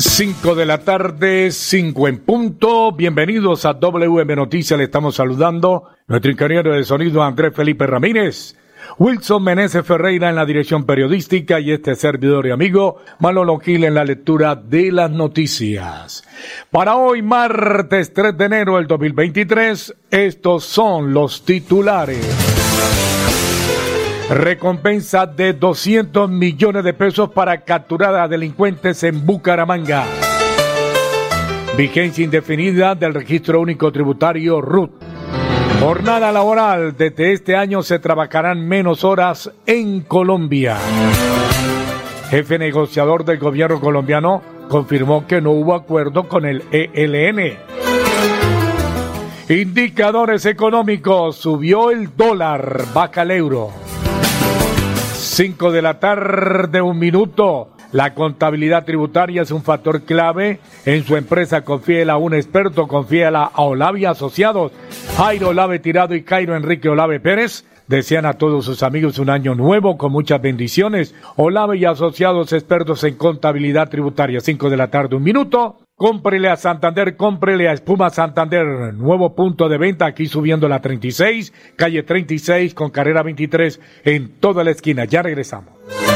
5 de la tarde, 5 en punto. Bienvenidos a WM Noticias. Le estamos saludando nuestro ingeniero de sonido Andrés Felipe Ramírez. Wilson Meneses Ferreira en la dirección periodística y este servidor y amigo Manolo Gil en la lectura de las noticias. Para hoy, martes 3 de enero del 2023, estos son los titulares. Recompensa de 200 millones de pesos para capturar a delincuentes en Bucaramanga. Vigencia indefinida del registro único tributario RUT. Jornada laboral. Desde este año se trabajarán menos horas en Colombia. Jefe negociador del gobierno colombiano confirmó que no hubo acuerdo con el ELN. Indicadores económicos. Subió el dólar, baja el euro. 5 de la tarde, un minuto. La contabilidad tributaria es un factor clave. En su empresa confíela a un experto, confíela a Olave Asociados. Jairo Olave Tirado y Cairo Enrique Olave Pérez. Desean a todos sus amigos un año nuevo con muchas bendiciones. Olave y Asociados expertos en contabilidad tributaria. 5 de la tarde, un minuto. Cómprele a Santander, cómprele a Espuma Santander. Nuevo punto de venta aquí subiendo la 36, calle 36 con carrera 23 en toda la esquina. Ya regresamos.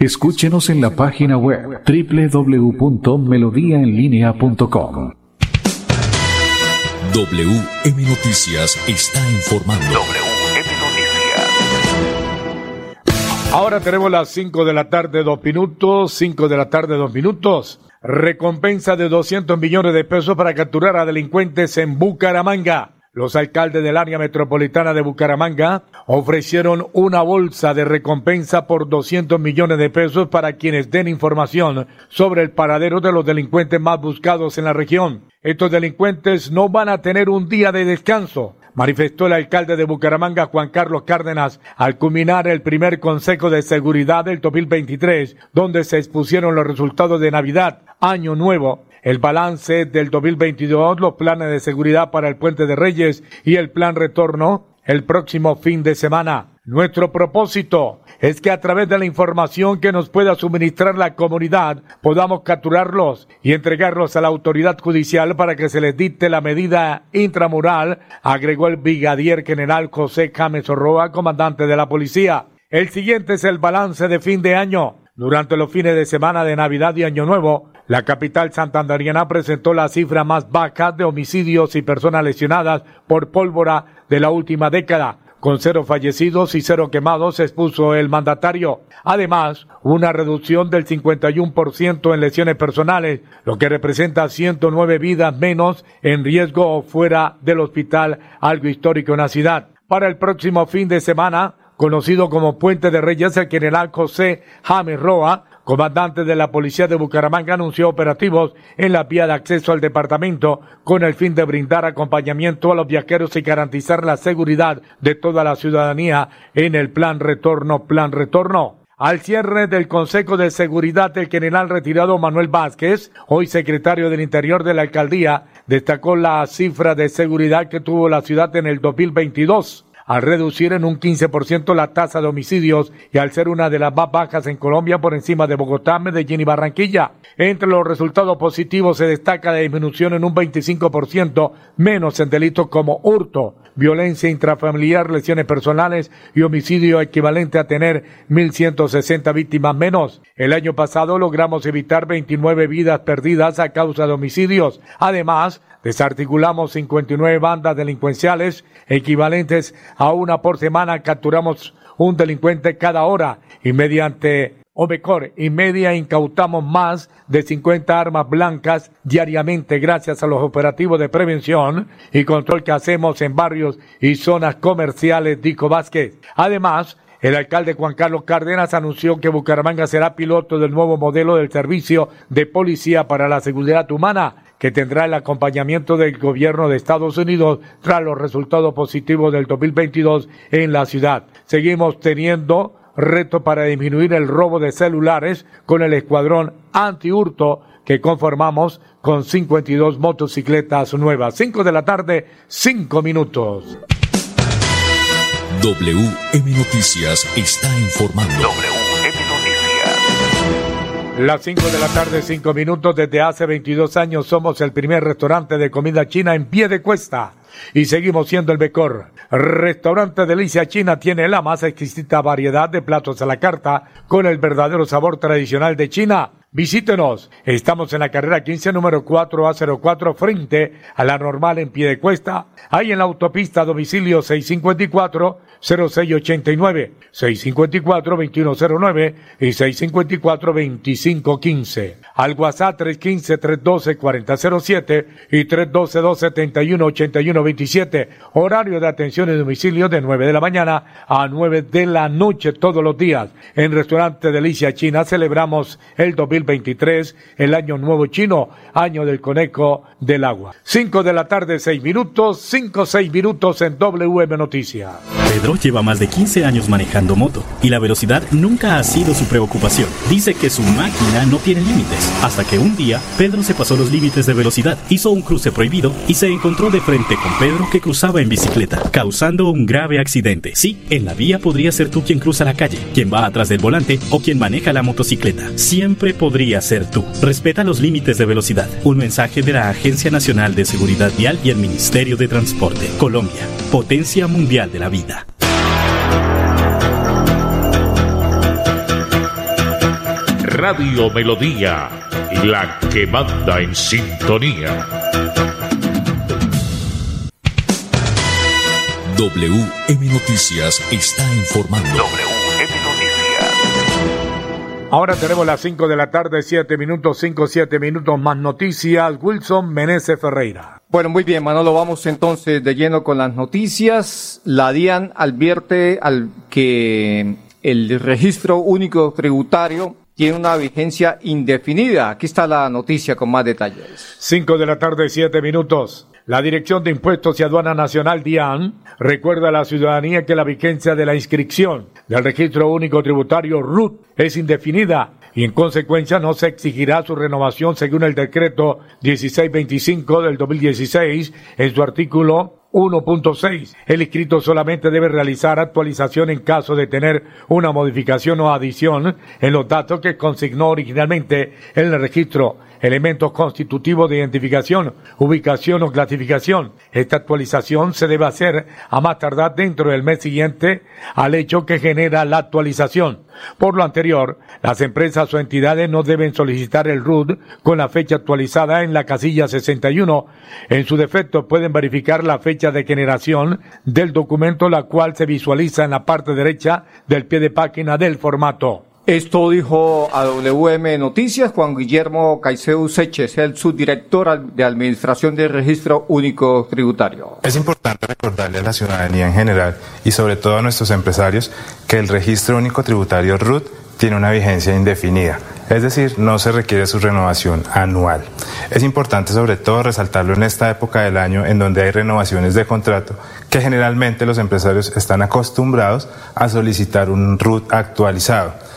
Escúchenos en la página web www.melodiaenlinea.com. WM Noticias está informando. WM Noticias. Ahora tenemos las 5 de la tarde, 2 minutos. 5 de la tarde, 2 minutos. Recompensa de 200 millones de pesos para capturar a delincuentes en Bucaramanga. Los alcaldes del área metropolitana de Bucaramanga ofrecieron una bolsa de recompensa por 200 millones de pesos para quienes den información sobre el paradero de los delincuentes más buscados en la región. Estos delincuentes no van a tener un día de descanso, manifestó el alcalde de Bucaramanga, Juan Carlos Cárdenas, al culminar el primer Consejo de Seguridad del 2023, donde se expusieron los resultados de Navidad, Año Nuevo, el balance del 2022, los planes de seguridad para el Puente de Reyes y el plan retorno el próximo fin de semana. Nuestro propósito es que a través de la información que nos pueda suministrar la comunidad podamos capturarlos y entregarlos a la autoridad judicial para que se les dicte la medida intramural, agregó el brigadier general José James Orroa, comandante de la policía. El siguiente es el balance de fin de año. Durante los fines de semana de Navidad y Año Nuevo, la capital santanderiana presentó la cifra más baja de homicidios y personas lesionadas por pólvora de la última década. Con cero fallecidos y cero quemados, expuso el mandatario. Además, una reducción del 51% en lesiones personales, lo que representa 109 vidas menos en riesgo fuera del hospital, algo histórico en la ciudad. Para el próximo fin de semana, conocido como Puente de Reyes, el general José James Roa, comandante de la Policía de Bucaramanga, anunció operativos en la vía de acceso al departamento con el fin de brindar acompañamiento a los viajeros y garantizar la seguridad de toda la ciudadanía en el plan retorno, plan retorno. Al cierre del Consejo de Seguridad, el general retirado Manuel Vázquez, hoy secretario del Interior de la Alcaldía, destacó la cifra de seguridad que tuvo la ciudad en el 2022 al reducir en un 15% la tasa de homicidios y al ser una de las más bajas en Colombia por encima de Bogotá, Medellín y Barranquilla. Entre los resultados positivos se destaca la disminución en un 25% menos en delitos como hurto, violencia intrafamiliar, lesiones personales y homicidio equivalente a tener 1.160 víctimas menos. El año pasado logramos evitar 29 vidas perdidas a causa de homicidios. Además, desarticulamos 59 bandas delincuenciales equivalentes a una por semana. Capturamos un delincuente cada hora y mediante o mejor, y media incautamos más de 50 armas blancas diariamente gracias a los operativos de prevención y control que hacemos en barrios y zonas comerciales, dijo Vázquez. Además, el alcalde Juan Carlos Cárdenas anunció que Bucaramanga será piloto del nuevo modelo del servicio de policía para la seguridad humana, que tendrá el acompañamiento del gobierno de Estados Unidos tras los resultados positivos del 2022 en la ciudad. Seguimos teniendo reto para disminuir el robo de celulares con el escuadrón anti-hurto que conformamos con 52 motocicletas nuevas. 5 de la tarde, 5 minutos. WM Noticias está informando. WM Noticias. Las 5 de la tarde, 5 minutos. Desde hace 22 años somos el primer restaurante de comida china en pie de cuesta y seguimos siendo el mejor. Restaurante Delicia China tiene la más exquisita variedad de platos a la carta con el verdadero sabor tradicional de China. Visítenos. Estamos en la carrera 15, número 4A04, frente a la normal en pie de cuesta. Ahí en la autopista domicilio 654-0689, 654-2109 y 654-2515. Al WhatsApp 315-312-4007 y 312-271-8127. Horario de atención y domicilio de 9 de la mañana a 9 de la noche todos los días. En Restaurante Delicia China celebramos el 2023, el Año Nuevo Chino, Año del Conejo del Agua. 5 de la tarde, 6 minutos, 5, 6 minutos en WM Noticias. Pedro lleva más de 15 años manejando moto y la velocidad nunca ha sido su preocupación. Dice que su máquina no tiene límites, hasta que un día Pedro se pasó los límites de velocidad, hizo un cruce prohibido y se encontró de frente con Pedro que cruzaba en bicicleta, causando un grave accidente. Sí, en la vía podría ser tú quien cruza la calle, quien va atrás del volante o quien maneja la motocicleta. Siempre podría ser tú. Respeta los límites de velocidad. Un mensaje de la Agencia Nacional de Seguridad Vial y el Ministerio de Transporte. Colombia, potencia mundial de la vida. Radio Melodía, la que manda en sintonía. WM Noticias está informando. Ahora tenemos las 5 de la tarde, 7 minutos, 5, 7 minutos más noticias. Wilson Meneses Ferreira. Bueno, muy bien, Manolo, vamos entonces de lleno con las noticias. La DIAN advierte al que el registro único tributario tiene una vigencia indefinida. Aquí está la noticia con más detalles. 5 de la tarde, 7 minutos. La Dirección de Impuestos y Aduana Nacional, DIAN, recuerda a la ciudadanía que la vigencia de la inscripción del Registro Único Tributario RUT es indefinida y en consecuencia no se exigirá su renovación según el decreto 1625 del 2016 en su artículo 1.6. El inscrito solamente debe realizar actualización en caso de tener una modificación o adición en los datos que consignó originalmente en el registro, elementos constitutivos de identificación, ubicación o clasificación. Esta actualización se debe hacer a más tardar dentro del mes siguiente al hecho que genera la actualización. Por lo anterior, las empresas o entidades no deben solicitar el RUD con la fecha actualizada en la casilla 61. En su defecto pueden verificar la fecha de generación del documento, la cual se visualiza en la parte derecha del pie de página del formato. Esto dijo a WM Noticias Juan Guillermo Caicedo Seches, el subdirector de Administración del Registro Único Tributario. Es importante recordarle a la ciudadanía en general y sobre todo a nuestros empresarios que el Registro Único Tributario RUT tiene una vigencia indefinida, es decir, no se requiere su renovación anual. Es importante sobre todo resaltarlo en esta época del año en donde hay renovaciones de contrato que generalmente los empresarios están acostumbrados a solicitar un RUT actualizado.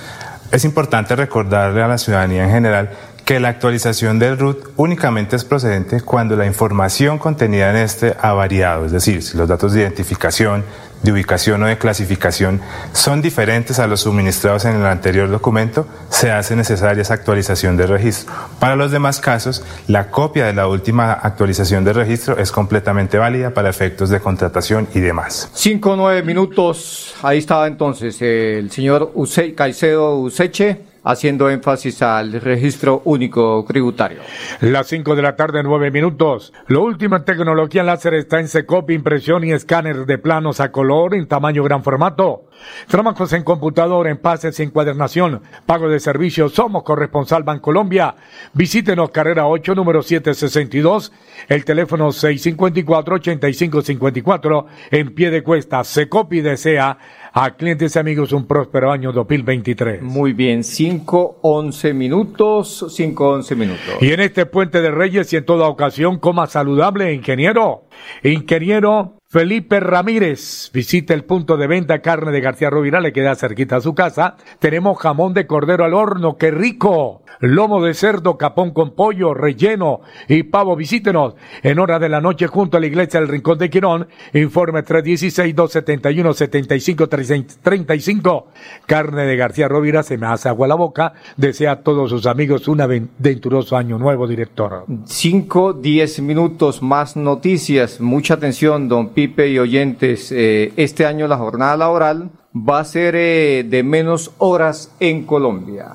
Es importante recordarle a la ciudadanía en general que la actualización del RUT únicamente es procedente cuando la información contenida en este ha variado, es decir, si los datos de identificación, de ubicación o de clasificación son diferentes a los suministrados en el anterior documento, se hace necesaria esa actualización de registro. Para los demás casos, la copia de la última actualización de registro es completamente válida para efectos de contratación y demás. Cinco nueve minutos, ahí estaba entonces el señor Use, Caicedo Useche haciendo énfasis al registro único tributario. Las 5 de la tarde, 9 minutos. Lo último en tecnología láser está en Secop, impresión y escáner de planos a color en tamaño gran formato. Trabajos en computador, en pases y encuadernación, pago de servicios. Somos corresponsal Bancolombia. Visítenos carrera 8, número 762, el teléfono 654-8554 en pie de cuesta. Secop y desea a clientes y amigos un próspero año 2023. Muy bien, 5, 11 minutos, 5, 11 minutos. Y en este puente de Reyes y en toda ocasión, coma saludable, ingeniero. Ingeniero Felipe Ramírez visita el punto de venta carne de García Rovira, le queda cerquita a su casa. Tenemos jamón de cordero al horno, qué rico. Lomo de cerdo, capón con pollo, relleno y pavo. Visítenos en hora de la noche junto a la iglesia del Rincón de Quirón. Informe 316-271-7535. Carne de García Rovira, se me hace agua la boca. Desea a todos sus amigos un aventuroso año nuevo, director. 5, 10 minutos más noticias. Mucha atención, don Y oyentes. Eh, este año la jornada laboral va a ser eh, de menos horas en Colombia.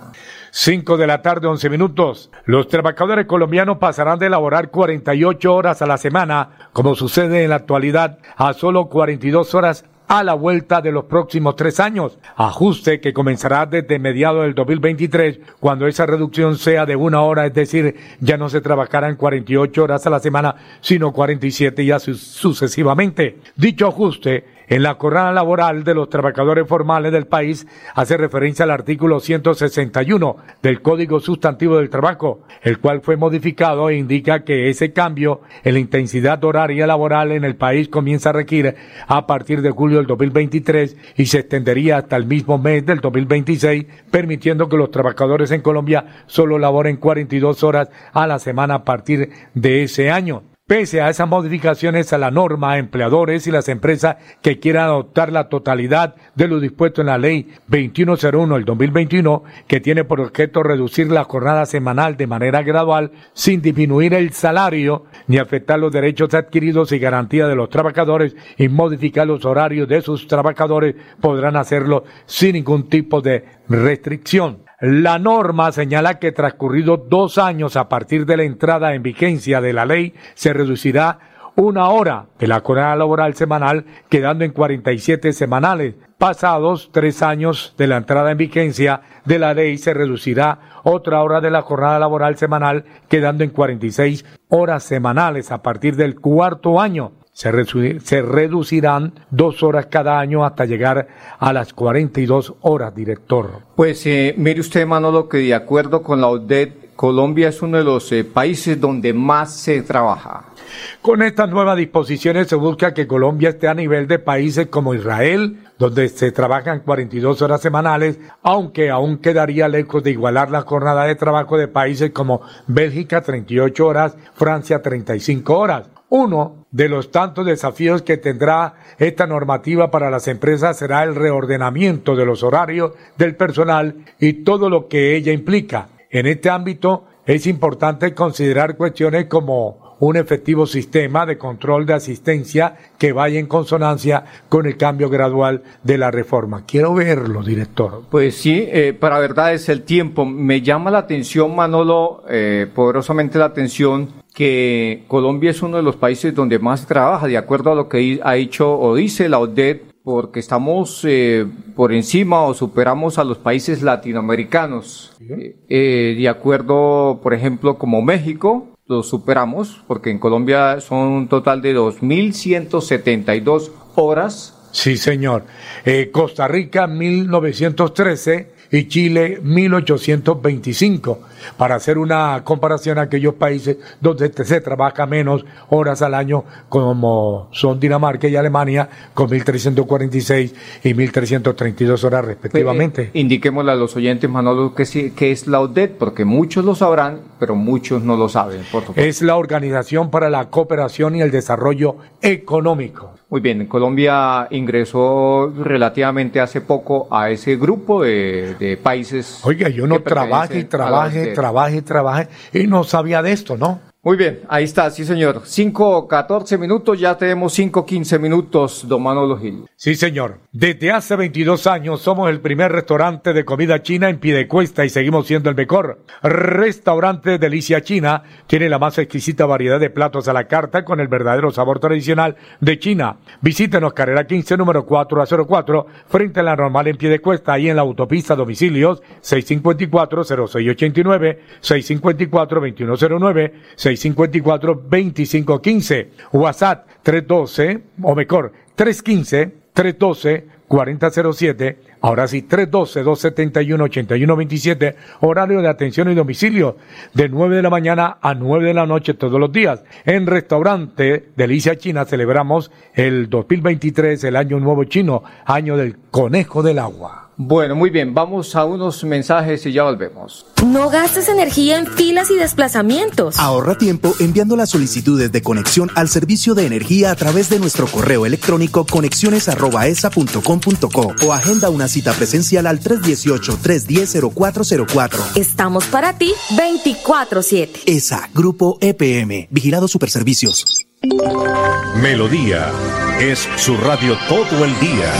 5 de la tarde, 11 minutos. Los trabajadores colombianos pasarán de elaborar 48 horas a la semana, como sucede en la actualidad, a solo 42 horas a la vuelta de los próximos tres años. Ajuste que comenzará desde mediados del 2023, cuando esa reducción sea de una hora, es decir, ya no se trabajarán 48 horas a la semana, sino 47 y así sucesivamente. Dicho ajuste en la jornada laboral de los trabajadores formales del país hace referencia al artículo 161 del Código Sustantivo del Trabajo, el cual fue modificado e indica que ese cambio en la intensidad horaria laboral en el país comienza a requerir a partir de julio del 2023 y se extendería hasta el mismo mes del 2026, permitiendo que los trabajadores en Colombia solo laboren 42 horas a la semana a partir de ese año. Pese a esas modificaciones a la norma, empleadores y las empresas que quieran adoptar la totalidad de lo dispuesto en la ley 2101 del 2021, que tiene por objeto reducir la jornada semanal de manera gradual sin disminuir el salario ni afectar los derechos adquiridos y garantía de los trabajadores y modificar los horarios de sus trabajadores, podrán hacerlo sin ningún tipo de restricción. La norma señala que transcurridos dos años a partir de la entrada en vigencia de la ley, se reducirá una hora de la jornada laboral semanal, quedando en 47 semanales. Pasados tres años de la entrada en vigencia de la ley, se reducirá otra hora de la jornada laboral semanal, quedando en 46 horas semanales a partir del cuarto año se, se, reducirán dos horas cada año hasta llegar a las 42 horas, director. Pues eh, mire usted, Manolo, que de acuerdo con la ODED, Colombia es uno de los eh, países donde más se trabaja. Con estas nuevas disposiciones se busca que Colombia esté a nivel de países como Israel, donde se trabajan 42 horas semanales, aunque aún quedaría lejos de igualar la jornada de trabajo de países como Bélgica 38 horas, Francia 35 horas. Uno de los tantos desafíos que tendrá esta normativa para las empresas será el reordenamiento de los horarios del personal y todo lo que ella implica. En este ámbito es importante considerar cuestiones como un efectivo sistema de control de asistencia que vaya en consonancia con el cambio gradual de la reforma. Quiero verlo, director. Pues sí, eh, para verdad es el tiempo. Me llama la atención, Manolo, eh, poderosamente la atención que Colombia es uno de los países donde más trabaja, de acuerdo a lo que ha dicho o dice la ODED, porque estamos eh, por encima o superamos a los países latinoamericanos. Eh, de acuerdo, por ejemplo, como México, lo superamos, porque en Colombia son un total de 2.172 horas. Sí, señor. Eh, Costa Rica, 1913 y Chile, 1825. Para hacer una comparación a aquellos países donde se trabaja menos horas al año, como son Dinamarca y Alemania, con 1.346 y 1.332 horas respectivamente. Eh, indiquémosle a los oyentes, Manolo, que, sí, que es la ODET, porque muchos lo sabrán, pero muchos no lo saben. Por. Es la Organización para la Cooperación y el Desarrollo Económico. Muy bien, Colombia ingresó relativamente hace poco a ese grupo de, de países. Oiga, yo no trabaje trabaje, trabaje y trabaje y no sabía de esto, ¿no? Muy bien, ahí está, sí señor. 5.14 minutos, ya tenemos 5.15 minutos, don Manolo Gil. Sí, señor. Desde hace 22 años somos el primer restaurante de comida china en Piedecuesta y seguimos siendo el mejor. Restaurante Delicia China tiene la más exquisita variedad de platos a la carta con el verdadero sabor tradicional de China. Visítenos carrera 15 número 4 a 04 frente a la normal en Piedecuesta ahí en la autopista domicilios 654-0689, 654-2109, 654-2515. WhatsApp 312 o mejor 315 312 4007, ahora sí, 312-271-8127, horario de atención y domicilio, de 9 de la mañana a 9 de la noche todos los días. En restaurante Delicia China celebramos el 2023, el año nuevo chino, año del conejo del agua. Bueno, muy bien, vamos a unos mensajes y ya volvemos. No gastes energía en filas y desplazamientos. Ahorra tiempo enviando las solicitudes de conexión al servicio de energía a través de nuestro correo electrónico conexiones@esa.com.co o agenda una cita presencial al 318-310-0404. Estamos para ti 24/7. ESA, Grupo EPM, Vigilado Superservicios. Melodía es su radio todo el día.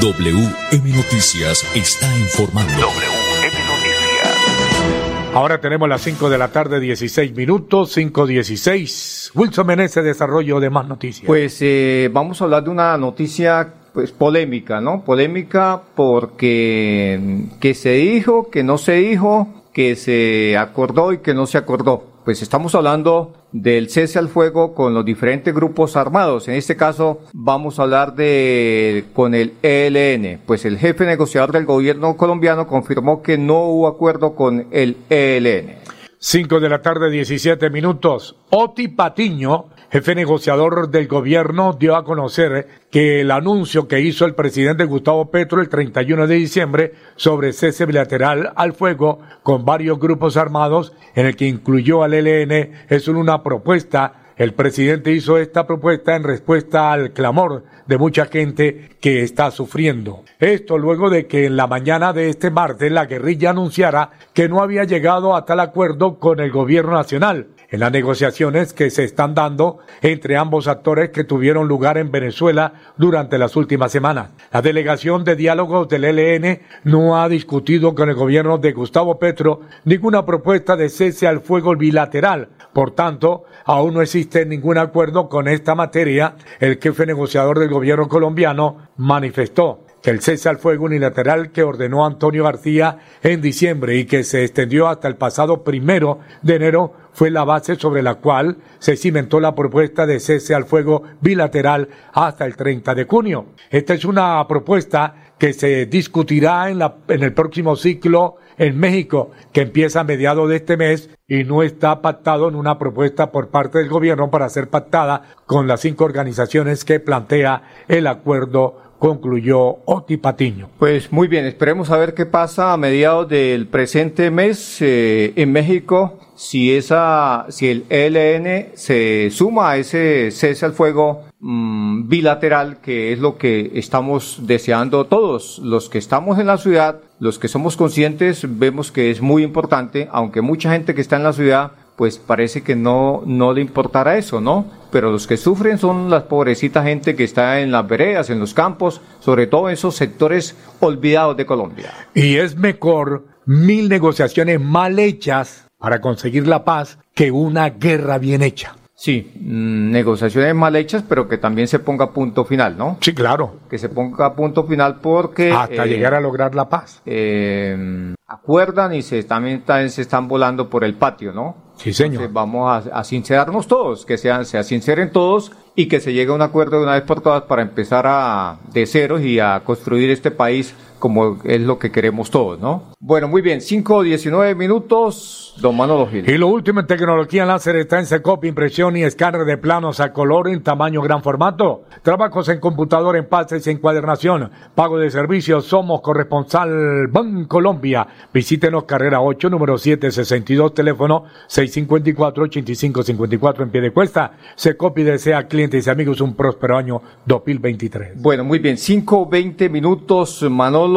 WM Noticias está informando. WM Noticias. Ahora tenemos las 5 de la tarde, 16 minutos, 5.16. Wilson Menezes, desarrollo de más noticias. Pues eh, vamos a hablar de una noticia pues polémica, ¿no? Polémica porque que se dijo, que no se dijo, que se acordó y que no se acordó. Pues estamos hablando del cese al fuego con los diferentes grupos armados. En este caso vamos a hablar de con el ELN. Pues el jefe negociador del gobierno colombiano confirmó que no hubo acuerdo con el ELN. 5 de la tarde, 17 minutos. Oti Patiño, jefe negociador del gobierno, dio a conocer que el anuncio que hizo el presidente Gustavo Petro el 31 de diciembre sobre cese bilateral al fuego con varios grupos armados, en el que incluyó al ELN, es una propuesta el presidente hizo esta propuesta en respuesta al clamor de mucha gente que está sufriendo. Esto luego de que en la mañana de este martes la guerrilla anunciara que no había llegado a tal acuerdo con el gobierno nacional en las negociaciones que se están dando entre ambos actores que tuvieron lugar en Venezuela durante las últimas semanas. La delegación de diálogos del ELN no ha discutido con el gobierno de Gustavo Petro ninguna propuesta de cese al fuego bilateral. Por tanto, aún no existe ningún acuerdo con esta materia. El jefe negociador del gobierno colombiano manifestó el cese al fuego unilateral que ordenó Antonio García en diciembre y que se extendió hasta el pasado primero de enero fue la base sobre la cual se cimentó la propuesta de cese al fuego bilateral hasta el 30 de junio. Esta es una propuesta que se discutirá en, la, en el próximo ciclo en México, que empieza a mediados de este mes y no está pactado en una propuesta por parte del gobierno para ser pactada con las cinco organizaciones que plantea el acuerdo concluyó Oti Patiño. Pues muy bien, esperemos a ver qué pasa a mediados del presente mes eh, en México, si esa, si el ELN se suma a ese cese al fuego mm, bilateral, que es lo que estamos deseando todos, los que estamos en la ciudad, los que somos conscientes, vemos que es muy importante, aunque mucha gente que está en la ciudad pues parece que no, no le importará eso, ¿no? Pero los que sufren son las pobrecitas gente que está en las veredas, en los campos, sobre todo en esos sectores olvidados de Colombia. Y es mejor mil negociaciones mal hechas para conseguir la paz que una guerra bien hecha. Sí, mm, negociaciones mal hechas, pero que también se ponga punto final, ¿no? Sí, claro. Que se ponga punto final porque... Hasta eh, llegar a lograr la paz. eh, acuerdan y se también, también se están volando por el patio, ¿no? Sí, señor. Vamos a, a sincerarnos todos, que sean, se sinceren todos y que se llegue a un acuerdo de una vez por todas para empezar a de ceros y a construir este país como es lo que queremos todos, ¿no? Bueno, muy bien, 5 19 minutos, don Manolo Gil. Y lo último en tecnología láser está en Secop, impresión y escáner de planos a color en tamaño gran formato. Trabajos en computador, en pastes y encuadernación. Pago de servicios, somos corresponsal Ban Colombia. Visítenos carrera 8, número 762, teléfono 654-8554 en pie de cuesta. Secop y desea clientes y amigos un próspero año 2023. Bueno, muy bien, 5 20 minutos, Manolo.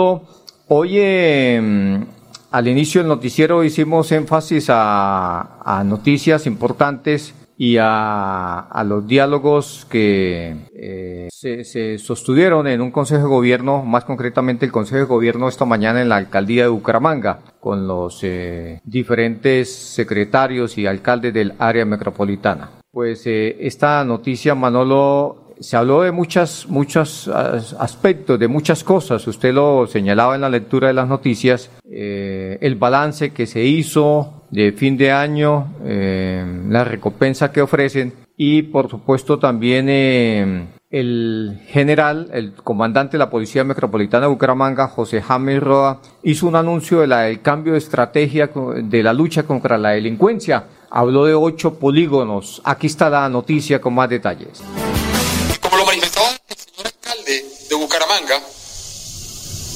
Oye, mm, al inicio del noticiero hicimos énfasis a, noticias importantes y a, los diálogos que eh, se, se sostuvieron en un Consejo de Gobierno, más concretamente el Consejo de Gobierno esta mañana en la alcaldía de Bucaramanga, con los eh, diferentes secretarios y alcaldes del área metropolitana. Pues eh, esta noticia, Manolo, se habló de muchas, muchos as- aspectos, de muchas cosas. Usted lo señalaba en la lectura de las noticias, eh, el balance que se hizo de fin de año, eh, la recompensa que ofrecen y por supuesto también eh, el general, el comandante de la Policía Metropolitana de Bucaramanga, José James Roa, hizo un anuncio del cambio de estrategia de la lucha contra la delincuencia. Habló de ocho polígonos. Aquí está la noticia con más detalles.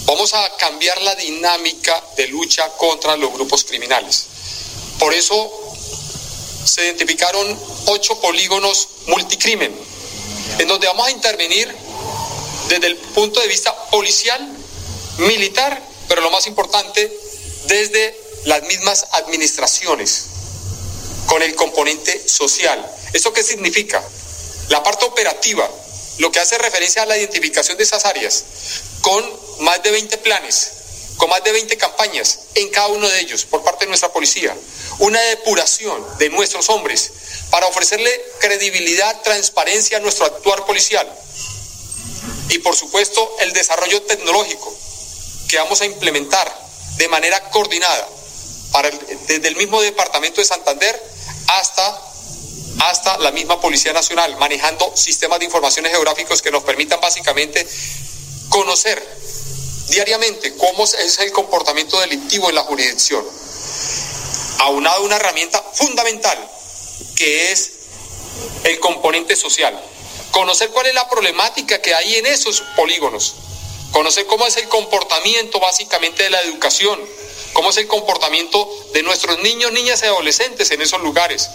Vamos a cambiar la dinámica de lucha contra los grupos criminales. Por eso se identificaron ocho polígonos multicrimen, en donde vamos a intervenir desde el punto de vista policial, militar, pero lo más importante, desde las mismas administraciones, con el componente social. ¿Eso qué significa? La parte operativa, lo que hace referencia a la identificación de esas áreas, con más de 20 planes, con más de 20 campañas en cada uno de ellos por parte de nuestra policía. Una depuración de nuestros hombres para ofrecerle credibilidad, transparencia a nuestro actuar policial. Y por supuesto el desarrollo tecnológico que vamos a implementar de manera coordinada desde el mismo departamento de Santander hasta hasta la misma Policía Nacional, manejando sistemas de informaciones geográficos que nos permitan básicamente conocer diariamente cómo es el comportamiento delictivo en la jurisdicción. Aunado una herramienta fundamental que es el componente social. Conocer cuál es la problemática que hay en esos polígonos. Conocer cómo es el comportamiento básicamente de la educación. Cómo es el comportamiento de nuestros niños, niñas y adolescentes en esos lugares.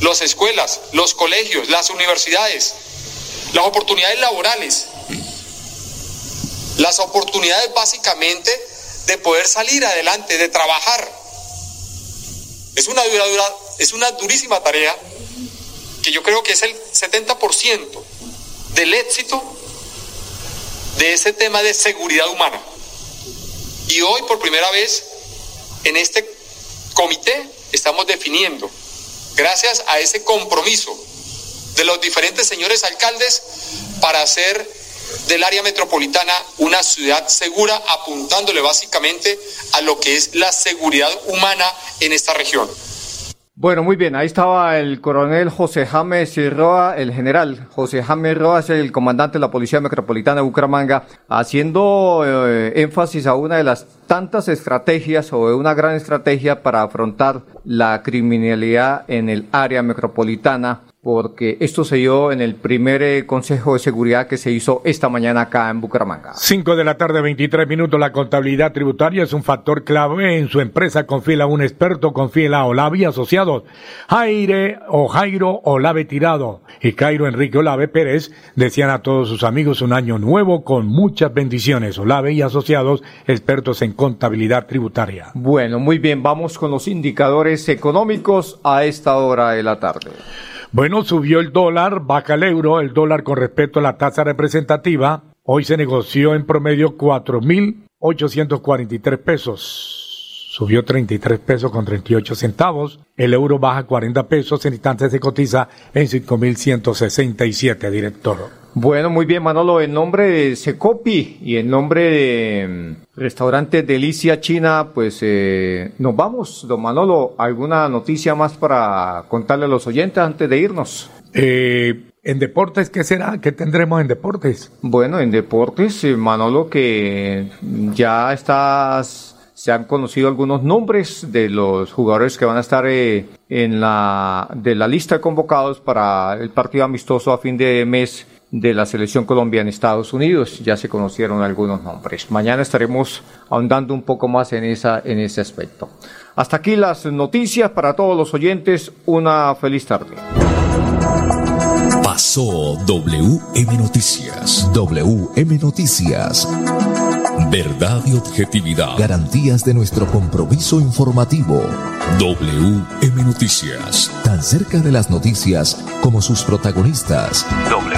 Las escuelas, los colegios, las universidades, las oportunidades laborales, las oportunidades básicamente de poder salir adelante, de trabajar. Es una, es una durísima tarea que yo creo que es el 70% del éxito de ese tema de seguridad humana. Y hoy por primera vez en este comité estamos definiendo, gracias a ese compromiso de los diferentes señores alcaldes, para hacer del área metropolitana una ciudad segura, apuntándole básicamente a lo que es la seguridad humana en esta región. Bueno, muy bien, ahí estaba el coronel José James Roa, el general José James Roa, es el comandante de la Policía Metropolitana de Bucaramanga, haciendo eh, énfasis a una de las tantas estrategias o una gran estrategia para afrontar la criminalidad en el área metropolitana, porque esto se dio en el primer eh, Consejo de Seguridad que se hizo esta mañana acá en Bucaramanga. 5 de la tarde, 23 minutos. La contabilidad tributaria es un factor clave en su empresa. Confíela a un experto, confíela a Olave y Asociados. Jaire o Jairo Olave Tirado y Cairo Enrique Olave Pérez decían a todos sus amigos un año nuevo con muchas bendiciones. Olave y Asociados, expertos en contabilidad tributaria. Bueno, muy bien, vamos con los indicadores económicos a esta hora de la tarde. Bueno, subió el dólar, baja el euro, el dólar con respecto a la tasa representativa. Hoy se negoció en promedio 4.843 pesos. Subió 33 pesos con 38 centavos. El euro baja 40 pesos. En instantes se cotiza en 5.167, director. Bueno, muy bien, Manolo. En nombre de Secopi y en nombre de mm, Restaurante Delicia China, pues eh, nos vamos. Don Manolo, ¿alguna noticia más para contarle a los oyentes antes de irnos? Eh, En deportes, ¿qué será? ¿Qué tendremos en deportes? Bueno, en deportes, eh, Manolo, que ya estás, se han conocido algunos nombres de los jugadores que van a estar eh, en la, de la lista de convocados para el partido amistoso a fin de mes de la selección Colombia en Estados Unidos. Ya se conocieron algunos nombres. Mañana estaremos ahondando un poco más en, esa, en ese aspecto. Hasta aquí las noticias para todos los oyentes. Una feliz tarde. Pasó WM Noticias. WM Noticias. Verdad y objetividad. Garantías de nuestro compromiso informativo. WM Noticias. Tan cerca de las noticias como sus protagonistas. Noticias.